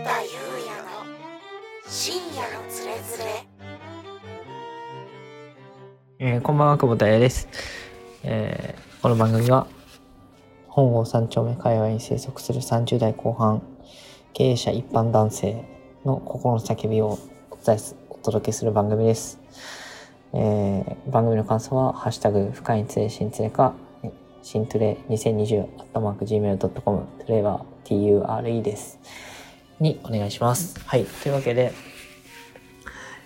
田裕也の深夜のつれづれえーこんばんは、久保田彩です。えーこの番組は、本郷三丁目界隈に生息する30代後半、経営者一般男性の心の叫びをお伝えすお届けする番組です。えー番組の感想は、ハッシュタグ、深いにつれ、新つれか、新トレ2020、アットマーク Gmail.com、トレは TURE です。にお願いします。はい。というわけで、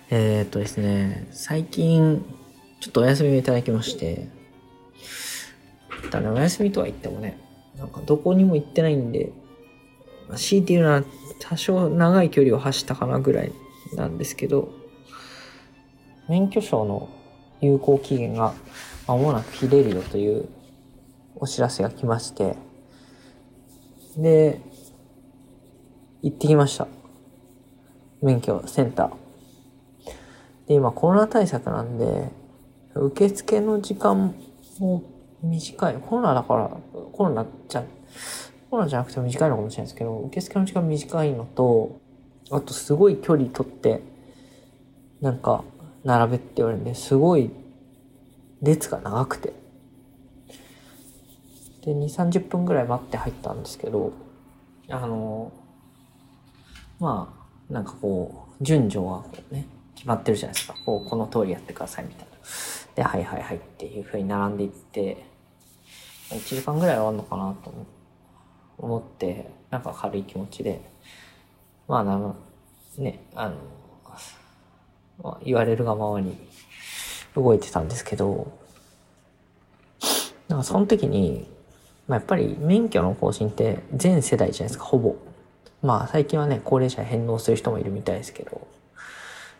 えー、っとですね、最近、ちょっとお休みをいただきまして、ただね、お休みとは言ってもね、なんかどこにも行ってないんで、まあ、強いて言うなら多少長い距離を走ったかなぐらいなんですけど、免許証の有効期限が間もなく切れるよというお知らせが来まして、で、行ってきました。免許センター。で、今コロナ対策なんで、受付の時間も短い。コロナだから、コロナじゃ、コロナじゃなくても短いのかもしれないですけど、受付の時間短いのと、あとすごい距離取って、なんか、並べって言われるんで、すごい列が長くて。で、2、30分ぐらい待って入ったんですけど、あの、まあ、なんかこう、順序はこうね、決まってるじゃないですか。こう、この通りやってくださいみたいな。で、はいはいはいっていう風に並んでいって、1時間ぐらい終わるのかなと思って、なんか軽い気持ちで、まあ、なの、ね、あの、まあ、言われるがままに動いてたんですけど、なんかその時に、まあ、やっぱり免許の更新って全世代じゃないですか、ほぼ。まあ最近はね、高齢者に返納する人もいるみたいですけど。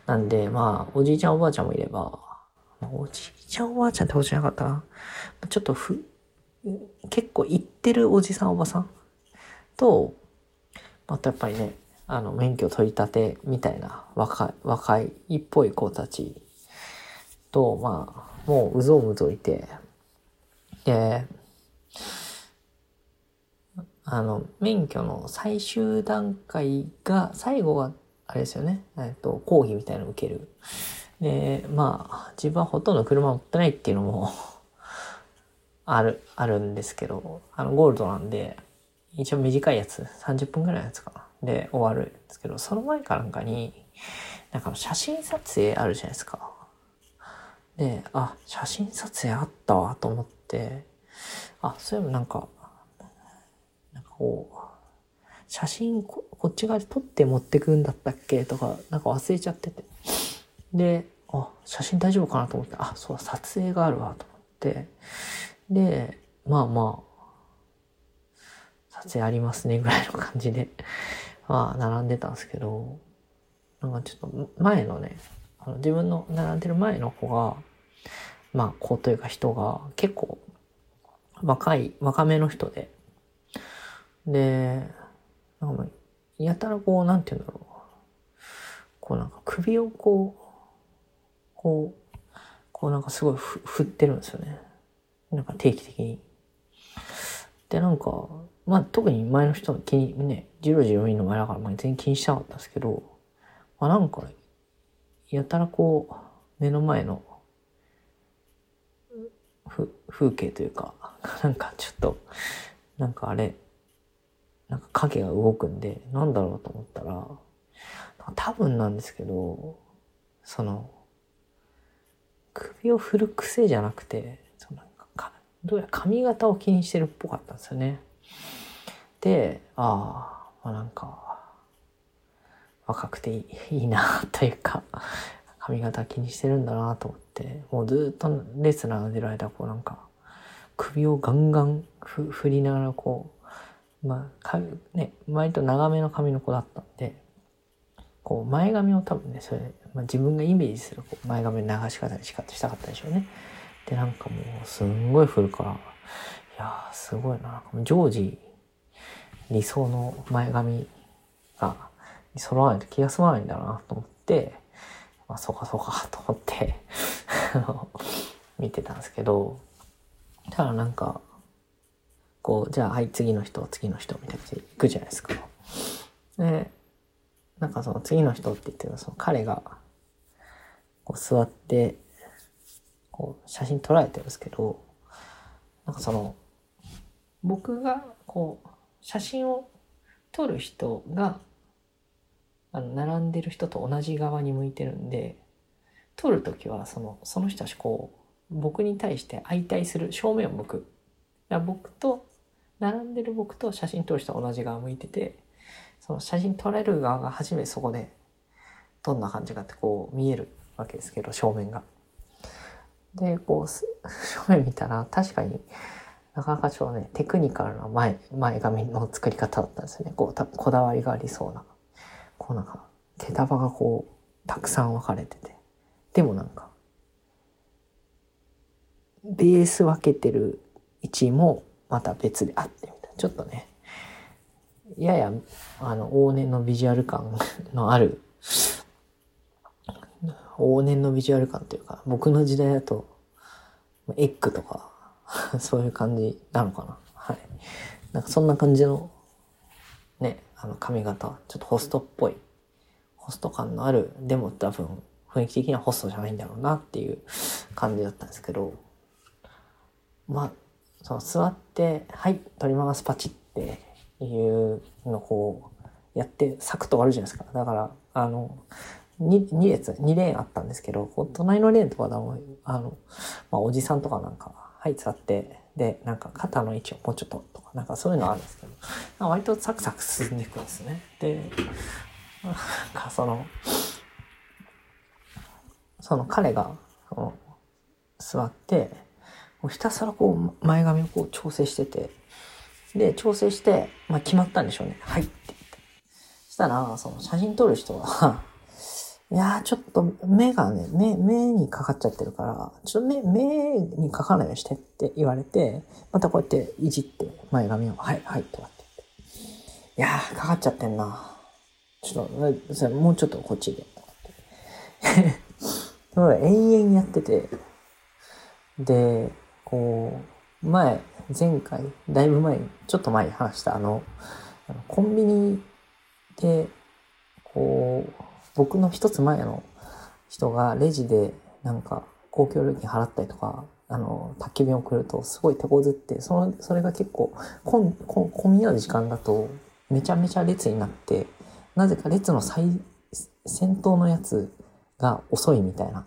なんで、まあ、おじいちゃんおばあちゃんもいれば、おじいちゃんおばあちゃんってことじゃなかったな。ちょっとふ、結構行ってるおじさんおばさんと、またやっぱりね、あの、免許取り立てみたいな若い、若いっぽい子たちと、まあ、もううぞうむぞいて、で、あの、免許の最終段階が、最後が、あれですよね、えっと、講義みたいなのを受ける。で、まあ、自分はほとんど車持ってないっていうのも、ある、あるんですけど、あの、ゴールドなんで、一応短いやつ、30分ぐらいのやつかな。で、終わるんですけど、その前かなんかに、なんか写真撮影あるじゃないですか。で、あ、写真撮影あったわと思って、あ、そういえば、なんかこう、写真こっち側で撮って持ってくんだったっけ？とか、なんか忘れちゃってて。で、あ、写真大丈夫かなと思って、あ、そうだ、撮影があるわと思って。で、まあまあ、撮影ありますねぐらいの感じで、まあ、並んでたんですけど、なんかちょっと前のね、あの自分の並んでる前の子が、まあ、子というか人が結構若い、若めの人で、で、なんかやたらこう、なんて言うんだろう。こうなんか首をこう、こう、こうなんかすごいふ振ってるんですよね。なんか定期的に。で、なんか、まあ特に前の人は気に、ね、ジロジロ見るの前だから、まあ全然気にしなかったんですけど、まあなんか、やたらこう、目の前の、ふ、風景というか、なんかちょっと、なんかあれ、なんか影が動くんで、なんだろうと思ったら、多分なんですけど、その、首を振る癖じゃなくて、そのどうやら髪型を気にしてるっぽかったんですよね。で、ああ、まあ、なんか、若くていいいいなというか、髪型気にしてるんだなと思って、もうずっと列並んでる間、こうなんか、首をガンガンふ振りながらこう、まあ、かね、割と長めの髪の子だったんで、こう前髪を多分ね、それ、まあ、自分がイメージするこう前髪の流し方にしかしたかったでしょうね。で、なんかもうすんごい振るから、いやーすごいな。常時理想の前髪が揃わないと気が済まないんだなと思って、まあそうかそうかと思って 見てたんですけど、ただなんか、こう、じゃあはい次の人、次の人みたいな感じで行くじゃないですか。で、なんかその次の人って言ってるその彼が、こう座って、こう写真撮られてるんですけど、なんかその、僕がこう、写真を撮る人が、あの、並んでる人と同じ側に向いてるんで、撮るときは、その、その人たちこう、僕に対して相対する正面を向く。僕と、並んでる僕と写真撮る人は同じ側向いてて、その写真撮れる側が初めそこで、どんな感じかってこう見えるわけですけど、正面が。で、こう、正面見たら確かになかなかちょっとね、テクニカルな前、前髪の作り方だったんですよね。こう、たこだわりがありそうな。こうなんか、手束がこう、たくさん分かれてて。でもなんか、ベース分けてる位置もまた別であってみた。ちょっとね、やや、あの、往年のビジュアル感のある、往年のビジュアル感というか、僕の時代だと、エッグとか、そういう感じなのかな。はい。なんかそんな感じの、ね、あの髪型、ちょっとホストっぽい、ホスト感のある、でも多分雰囲気的にはホストじゃないんだろうなっていう感じだったんですけど、まあ、その座って、はい、取ります、パチっていうのをこう、やって、サクッと終わるじゃないですか。だから、あの、2, 2列、2レーンあったんですけど、こう隣のレーンとかでも、あの、まあ、おじさんとかなんか、はい、座って、で、なんか肩の位置をもうちょっととか、なんかそういうのあるんですけど、割とサクサク進んでいくんですね。で、なんかその、その彼が、その座って、もうひたすらこう前髪をこう調整してて、で、調整して、まあ決まったんでしょうね。はいって言って。したら、その写真撮る人は、いやーちょっと目がね、目、目にかかっちゃってるから、ちょっと目、目にかかないようにしてって言われて、またこうやっていじって前髪を、はい、はい、とかってって。いやーかかっちゃってんな。ちょっと、それもうちょっとこっちで、とかって。そう延々やってて、で、こう、前、前回、だいぶ前、ちょっと前に話したあの、コンビニで、こう、僕の一つ前の人がレジでなんか公共料金払ったりとか、あの、宅急便送るとすごい手こずって、その、それが結構、こん、こん、混み合う時間だと、めちゃめちゃ列になって、なぜか列の最、先頭のやつが遅いみたいな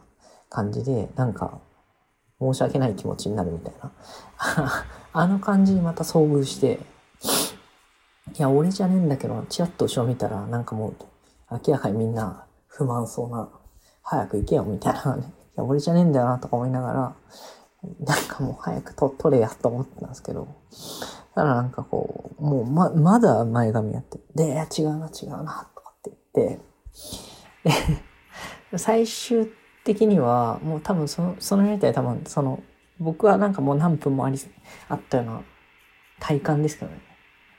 感じで、なんか、申し訳ない気持ちになるみたいな。あの感じにまた遭遇して、いや、俺じゃねえんだけど、チラッと後ろ見たら、なんかもう、明らかにみんな不満そうな、早く行けよ、みたいな、ね。いや、俺じゃねえんだよな、とか思いながら、なんかもう早くと取れや、と思ってたんですけど、ただなんかこう、もうま、まだ前髪やって、で、違うな、違うな、とかって言って、で、最終的には、もう多分その、そのやりたい多分、その、僕はなんかもう何分もあり、あったような体感ですけどね。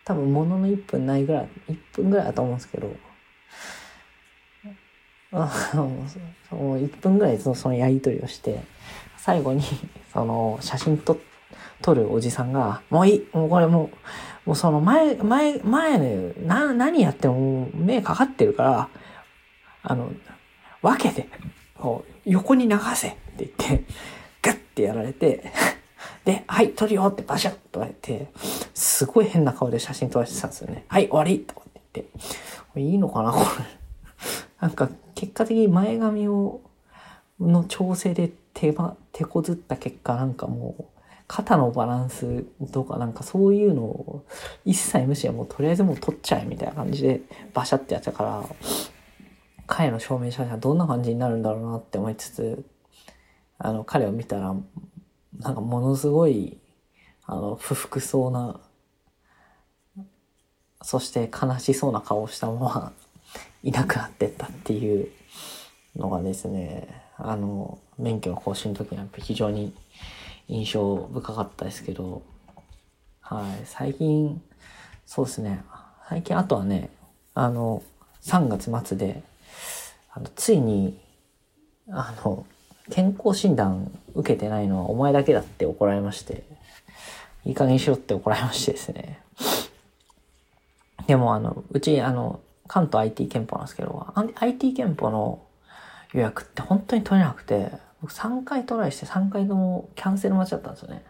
多分ものの1分ないぐらい、1分ぐらいだと思うんですけど、あの、その1分ぐらいそのそのやりとりをして、最後に、その、写真撮、撮るおじさんが、もういいもうこれもう、もうその前、前、前ね、な、何やってももう目かかってるから、あの、分けて、こう、横に流せって言って、ガッてやられて、で、はい、撮るよってバシャッと言われて、すごい変な顔で写真撮らせてたんですよね。はい、終わりとかって言って、これいいのかなこれ。なんか、結果的に前髪を、の調整で手ば、手こずった結果、なんかもう、肩のバランスとかなんかそういうのを一切無視はもうとりあえずもう撮っちゃえみたいな感じでバシャってやったから、彼の証明写真はどんな感じになるんだろうなって思いつつ、あの、彼を見たら、なんかものすごい、あの、不服そうな、そして悲しそうな顔をしたまま、いなくなってったっていうのがですね、あの、免許の更新の時には非常に印象深かったですけど、はい、最近、そうですね、最近あとはね、あの、3月末で、あの、ついに、あの、健康診断受けてないのはお前だけだって怒られまして、いい加減にしろって怒られましてですね。でもあの、うちあの、関東 IT 憲法なんですけど、IT 憲法の予約って本当に取れなくて、僕3回トライして3回ともキャンセル待ちだったんですよね。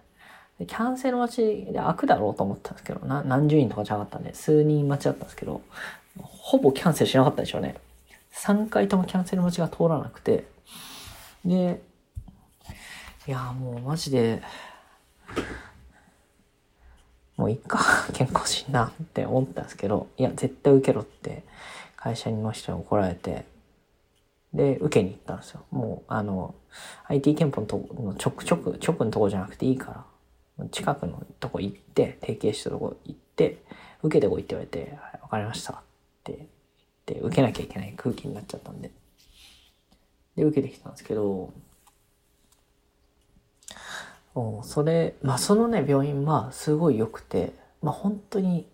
でキャンセル待ちで開くだろうと思ったんですけど、何十人とかじゃなかったんで、数人待ちだったんですけど、ほぼキャンセルしなかったでしょうね。3回ともキャンセル待ちが通らなくて、で、いや、もうマジで、もういっか、健康診断って思ったんですけど、いや、絶対受けろって会社の人に怒られて、で、受けに行ったんですよ。もう、あの、IT 憲法のとこの直、直、直のとこじゃなくていいから、近くのとこ行って、提携したとこ行って、受けてこいって言われて、はい、わかりましたってって、受けなきゃいけない空気になっちゃったんで。で、受けてきたんですけど、おそれ、まあそのね、病院はすごい良くて、まあ本当に、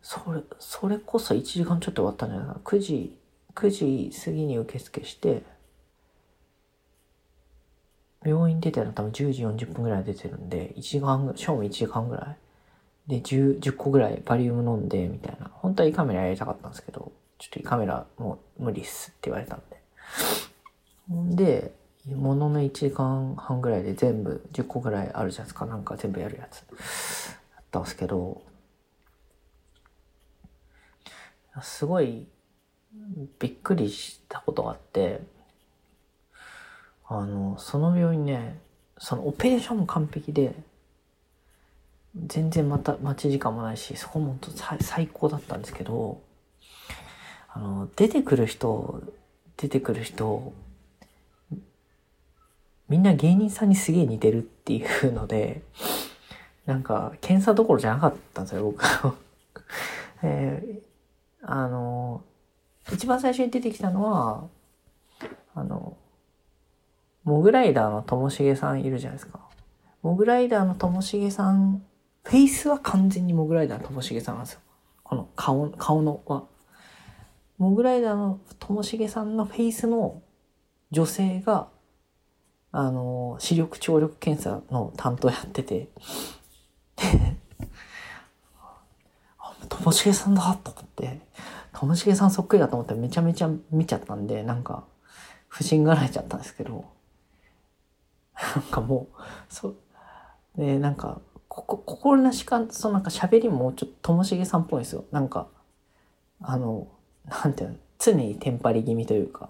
それ、それこそ1時間ちょっと終わったんじゃないかな。9時、9時過ぎに受付して、病院出てるの多分10時40分ぐらい出てるんで、1時間、正味1時間ぐらい。で、10、10個ぐらいバリウム飲んで、みたいな。本当は胃カメラやりたかったんですけど、ちょっと胃カメラもう無理っすって言われたんで。で、ものの1時間半ぐらいで全部10個ぐらいあるじゃないですか。なんか全部やるやつ。だったんですけど、すごいびっくりしたことがあって、あの、その病院ね、そのオペレーションも完璧で、全然また待ち時間もないし、そこも本当最高だったんですけど、あの、出てくる人、出てくる人、みんな芸人さんにすげえ似てるっていうので、なんか、検査どころじゃなかったんですよ、僕。えー、あの、一番最初に出てきたのは、あの、モグライダーのともしげさんいるじゃないですか。モグライダーのともしげさん、フェイスは完全にモグライダーともしげさんなんですよ。この顔、顔のは。モグライダーのともしげさんのフェイスの女性があの、視力聴力検査の担当やってて、ともしげさんだと思って、ともしげさんそっくりだと思ってめちゃめちゃ見ちゃったんで、なんか、不審がられちゃったんですけど、なんかもう、そう、で、なんか、ここ、心なしか、そのなんか喋りもちょっとともしげさんっぽいんですよ。なんか、あの、なんていうの、常にテンパり気味というか、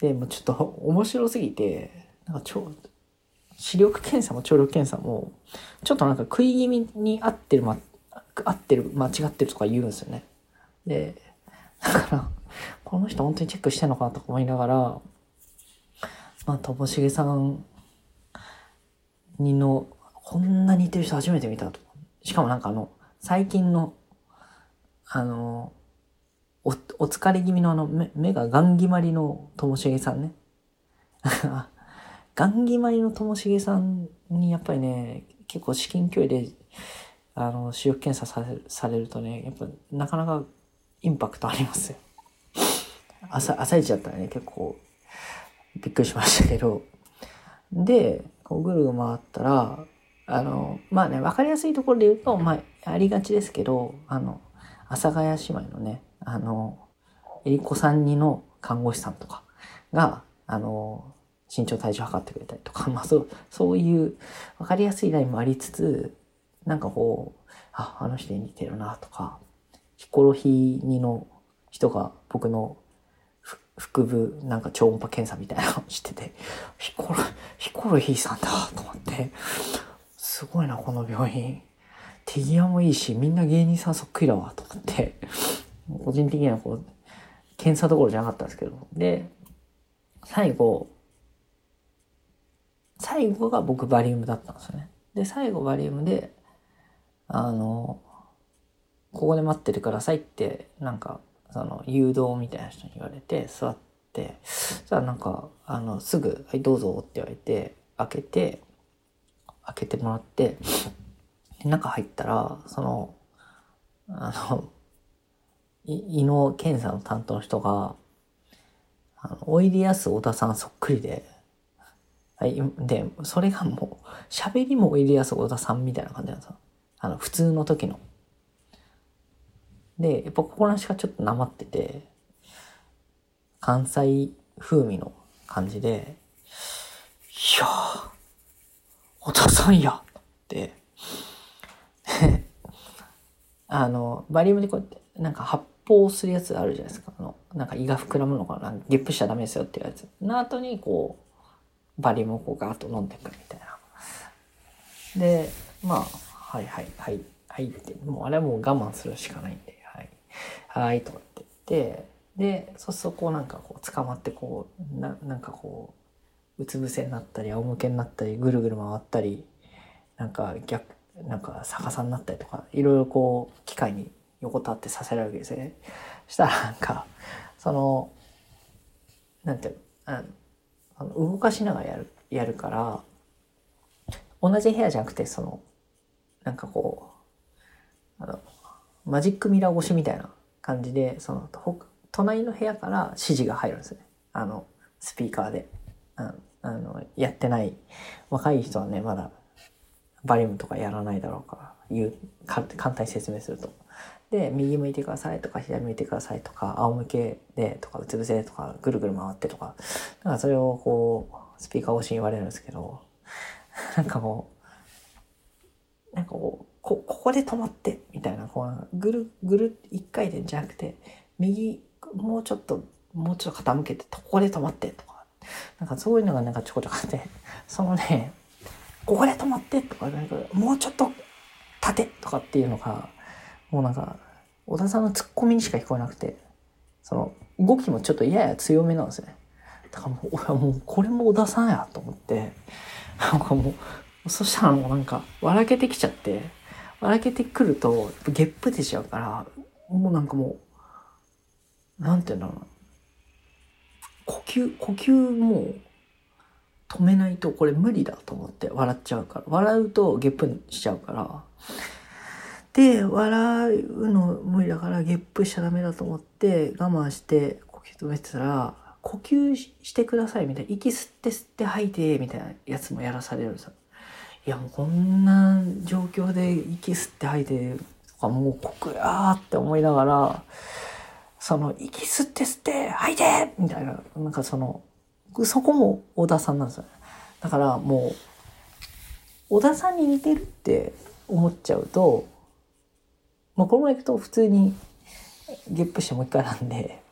で、もちょっと面白すぎて、なんか超、視力検査も聴力検査も、ちょっとなんか食い気味に合ってる、ま、合ってる、間違ってるとか言うんですよね。で、だから、この人本当にチェックしてんのかなとか思いながら、まあ、ともしげさんにの、こんな似てる人初めて見たと。しかもなんかあの、最近の、あの、お、お疲れ気味のあの、目、目がガン決まりのともしげさんね。ガン決まりのともしげさんにやっぱりね、結構至近距離で、あの、視力検査されされるとね、やっぱなかなかインパクトありますよ。朝、朝一だったらね、結構びっくりしましたけど。で、こうぐるぐる回ったら、あの、まあね、わかりやすいところで言うと、まあ、ありがちですけど、あの、阿佐ヶ谷姉妹のね、あの、えりこさんにの看護師さんとかが、あの、身長体重測ってくれたりとか、まあそう、そういう分かりやすいラインもありつつ、なんかこう、あ、あの人に似てるなとか、ヒコロヒーにの人が僕の腹部なんか超音波検査みたいなのをしてて、ヒコロ、ヒコロヒーさんだと思って、すごいな、この病院。手際もいいし、みんな芸人さんそっくりだわ、と思って、個人的にはこう、検査どころじゃなかったんですけど、で、最後、最後が僕バリウムだったんですよね。で、最後バリウムで、あの、ここで待っててくださいって、なんか、その、誘導みたいな人に言われて、座って、そしたらなんか、あの、すぐ、はい、どうぞって言われて、開けて、開けてもらって、中入ったら、その、あの、胃の検査の担当の人が、あの、おいでやす小田さんそっくりで、はい、で、それがもう、喋りもおいでやす小田さんみたいな感じなんですよ。あの、普通の時の。で、やっぱ心なしかちょっとなまってて、関西風味の感じで、いやー、お父さんやって、あの、バリウムでこうやって、なんか発泡するやつあるじゃないですか。あの、なんか胃が膨らむのかな。ゲップしちゃダメですよっていうやつ。の後に、こう、バリウムをこうガーッと飲んでいくみたいな。で、まあ、はいはいはい、はいって、もうあれはもう我慢するしかないんで、はい。はいとかって言って、で、そうするとこうなんかこう捕まってこう、ななんかこう、うつ伏せになったり、仰向けになったり、ぐるぐる回ったり、なんか逆、なんか逆さになったりとか、いろいろこう、機械に横たわってさせられるわけですね。したらなんか、その、なんていうの、あの動かしながらやる、やるから、同じ部屋じゃなくて、その、なんかこう、あの、マジックミラー越しみたいな感じで、その、隣の部屋から指示が入るんですね。あの、スピーカーで。ああの、やってない、若い人はね、まだ、バリウムとかやらないだろうから、言う、か簡単に説明すると。で、右向いてくださいとか、左向いてくださいとか、仰向けでとか、うつ伏せでとか、ぐるぐる回ってとか、なんかそれをこう、スピーカー越しに言われるんですけど、なんかもう、なんかこう、こ、ここで止まって、みたいな、こう、ぐる、ぐる、一回転じゃなくて、右、もうちょっと、もうちょっと傾けて、ここで止まって、とか、なんかそういうのがなんかちょこちょこあって、そのね、ここで止まって、とか、なんか、もうちょっと、立て、とかっていうのが、もうなんか、小田さんのツッコミにしか聞こえなくて、その、動きもちょっとやや強めなんですよね。だからもう、俺はもう、これも小田さんやと思って、なんかもう、そしたらもうなんか、笑けてきちゃって、笑けてくると、ゲップ出ちゃうから、もうなんかもう、なんていうんだろうな。呼吸、呼吸も、止めないとこれ無理だと思って笑っちゃうから。笑うとゲップしちゃうから。で、笑うの無理だからゲップしちゃダメだと思って我慢して呼吸止めてたら、呼吸してくださいみたいな。息吸って吸って吐いてみたいなやつもやらされるんですよ。いやもうこんな状況で息吸って吐いてとかもう酷やーって思いながら、その息吸って吸って吐いてみたいな、なんかその、そこも小田さんなんですよ。だからもう、小田さんに似てるって思っちゃうと、まあこのままいくと普通にゲップしてもう一回なんで、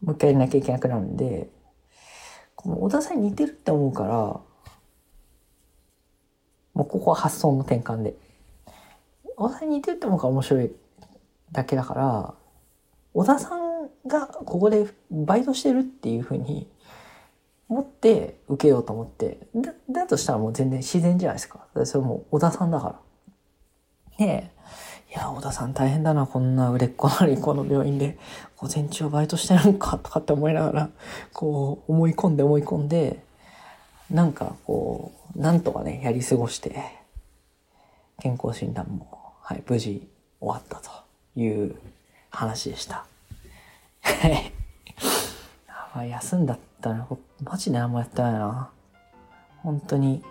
もう一回やらなきゃいけなくなるんで、この小田さんに似てるって思うから、もうここは発想の転換で。小田さんに似てるって思うから面白いだけだから、小田さんがここでバイトしてるっていうふうに持って受けようと思って、だ、だとしたらもう全然自然じゃないですか。それもう小田さんだから。ねえ、いや、小田さん大変だな、こんな売れっ子なのにこの病院で午前中バイトしてるのかとかって思いながら、こう思い込んで思い込んで、なんかこう、なんとかね、やり過ごして、健康診断も、はい、無事終わったという話でした。はい。まあ、休んだったら、マジで何もやってないな。本当に、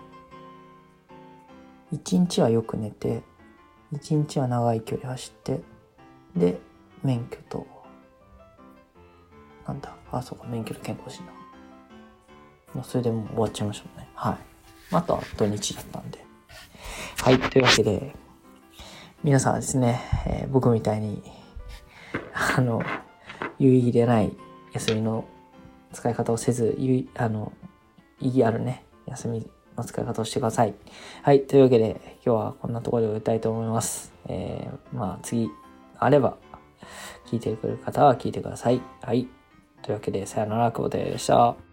一日はよく寝て、一日は長い距離走って、で、免許と、なんだ、あ、そうか、免許と健康診断。それでもう終わっちゃいましたもんね。はい。あとは土日だったんで。はい、というわけで、皆さんはですね、えー僕みたいに、あの、有意義でない休みの使い方をせず、有意あの、意義あるね、休みの使い方をしてください。はい、というわけで、今日はこんなところで終えたいと思います。えー、まあ次、あれば、聞いてくれる方は聞いてください。はい。というわけで、さよなら、久保田でした。